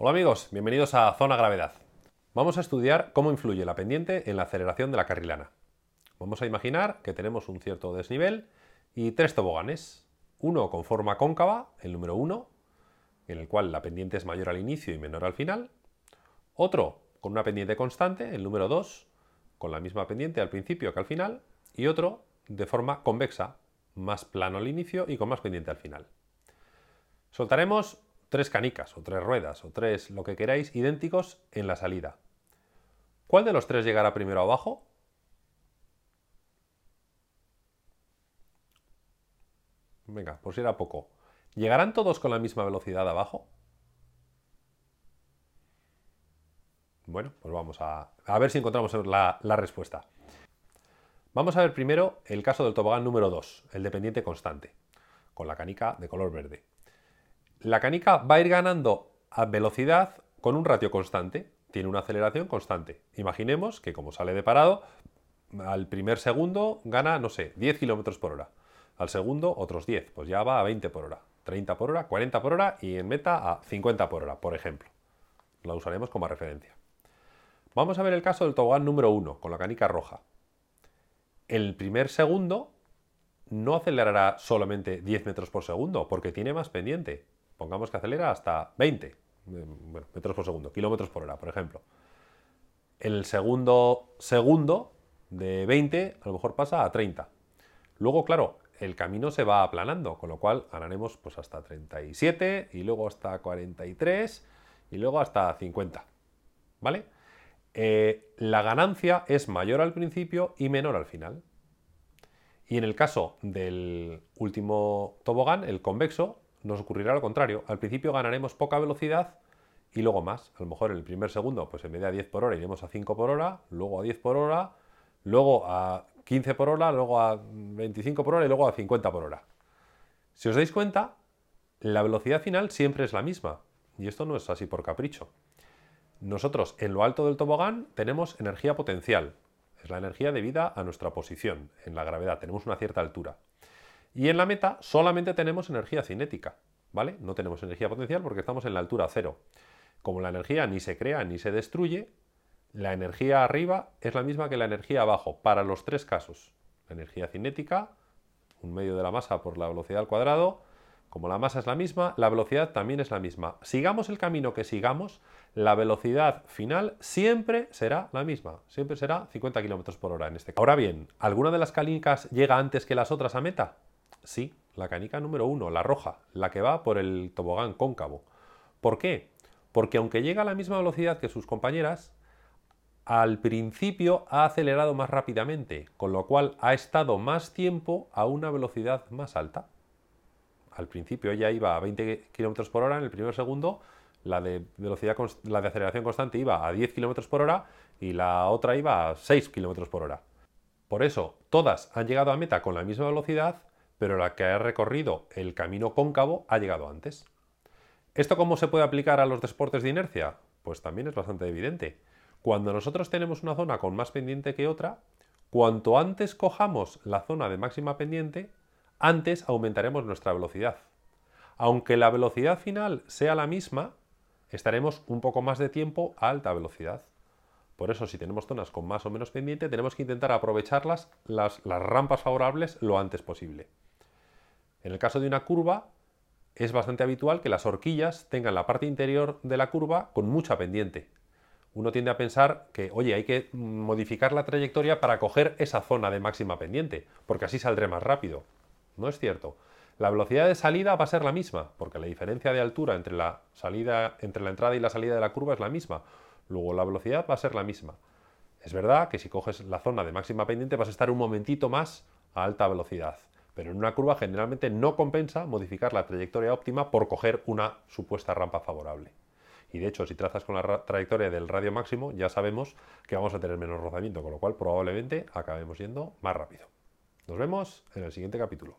Hola amigos, bienvenidos a Zona Gravedad. Vamos a estudiar cómo influye la pendiente en la aceleración de la carrilana. Vamos a imaginar que tenemos un cierto desnivel y tres toboganes. Uno con forma cóncava, el número 1, en el cual la pendiente es mayor al inicio y menor al final. Otro con una pendiente constante, el número 2, con la misma pendiente al principio que al final. Y otro de forma convexa, más plano al inicio y con más pendiente al final. Soltaremos tres canicas o tres ruedas o tres lo que queráis idénticos en la salida. ¿Cuál de los tres llegará primero abajo? Venga, si era poco. ¿Llegarán todos con la misma velocidad abajo? Bueno, pues vamos a, ver si encontramos la, la respuesta. Vamos a ver primero el caso del tobogán número 2, el dependiente constante, con la canica de color verde la canica va a ir ganando a velocidad con un ratio constante, tiene una aceleración constante. Imaginemos que como sale de parado, al primer segundo gana, no sé, 10 km por hora. Al segundo, otros 10, pues ya va a 20 por hora, 30 por hora, 40 por hora y en meta a 50 por hora, por ejemplo. La usaremos como referencia. Vamos a ver el caso del tobogán número 1, con la canica roja. El primer segundo no acelerará solamente 10 metros por segundo, porque tiene más pendiente pongamos que acelera hasta 20 eh, metros por segundo, kilómetros por hora, por ejemplo. El segundo segundo de 20 a lo mejor pasa a 30. Luego, claro, el camino se va aplanando, con lo cual ganaremos pues hasta 37 y luego hasta 43 y luego hasta 50. ¿Vale? Eh, la ganancia es mayor al principio y menor al final. Y en el caso del último tobogán, el convexo, nos ocurrirá lo contrario. Al principio ganaremos poca velocidad y luego más. A lo mejor en el primer segundo, pues en vez de a 10 por hora iremos a 5 por hora, luego a 10 por hora, luego a 15 por hora, luego a 25 por hora y luego a 50 por hora. Si os dais cuenta, la velocidad final siempre es la misma. Y esto no es así por capricho. Nosotros en lo alto del tobogán tenemos energía potencial. Es la energía debida a nuestra posición en la gravedad. Tenemos una cierta altura. Y en la meta solamente tenemos energía cinética, ¿vale? No tenemos energía potencial porque estamos en la altura cero. Como la energía ni se crea ni se destruye, la energía arriba es la misma que la energía abajo, para los tres casos. La energía cinética, un medio de la masa por la velocidad al cuadrado, como la masa es la misma, la velocidad también es la misma. Sigamos el camino que sigamos, la velocidad final siempre será la misma. Siempre será 50 km por hora en este caso. Ahora bien, ¿alguna de las calicas llega antes que las otras a meta? Sí, la canica número uno, la roja, la que va por el tobogán cóncavo. ¿Por qué? Porque aunque llega a la misma velocidad que sus compañeras, al principio ha acelerado más rápidamente, con lo cual ha estado más tiempo a una velocidad más alta. Al principio ella iba a 20 km por hora en el primer segundo, la de, velocidad, la de aceleración constante iba a 10 km por hora y la otra iba a 6 km por hora. Por eso, todas han llegado a meta con la misma velocidad pero la que ha recorrido el camino cóncavo ha llegado antes. ¿Esto cómo se puede aplicar a los deportes de inercia? Pues también es bastante evidente. Cuando nosotros tenemos una zona con más pendiente que otra, cuanto antes cojamos la zona de máxima pendiente, antes aumentaremos nuestra velocidad. Aunque la velocidad final sea la misma, estaremos un poco más de tiempo a alta velocidad. Por eso, si tenemos zonas con más o menos pendiente, tenemos que intentar aprovecharlas, las, las rampas favorables, lo antes posible. En el caso de una curva, es bastante habitual que las horquillas tengan la parte interior de la curva con mucha pendiente. Uno tiende a pensar que, oye, hay que modificar la trayectoria para coger esa zona de máxima pendiente, porque así saldré más rápido. No es cierto. La velocidad de salida va a ser la misma, porque la diferencia de altura entre la, entre la entrada y la salida de la curva es la misma. Luego la velocidad va a ser la misma. Es verdad que si coges la zona de máxima pendiente vas a estar un momentito más a alta velocidad pero en una curva generalmente no compensa modificar la trayectoria óptima por coger una supuesta rampa favorable. Y de hecho, si trazas con la trayectoria del radio máximo, ya sabemos que vamos a tener menos rozamiento, con lo cual probablemente acabemos yendo más rápido. Nos vemos en el siguiente capítulo.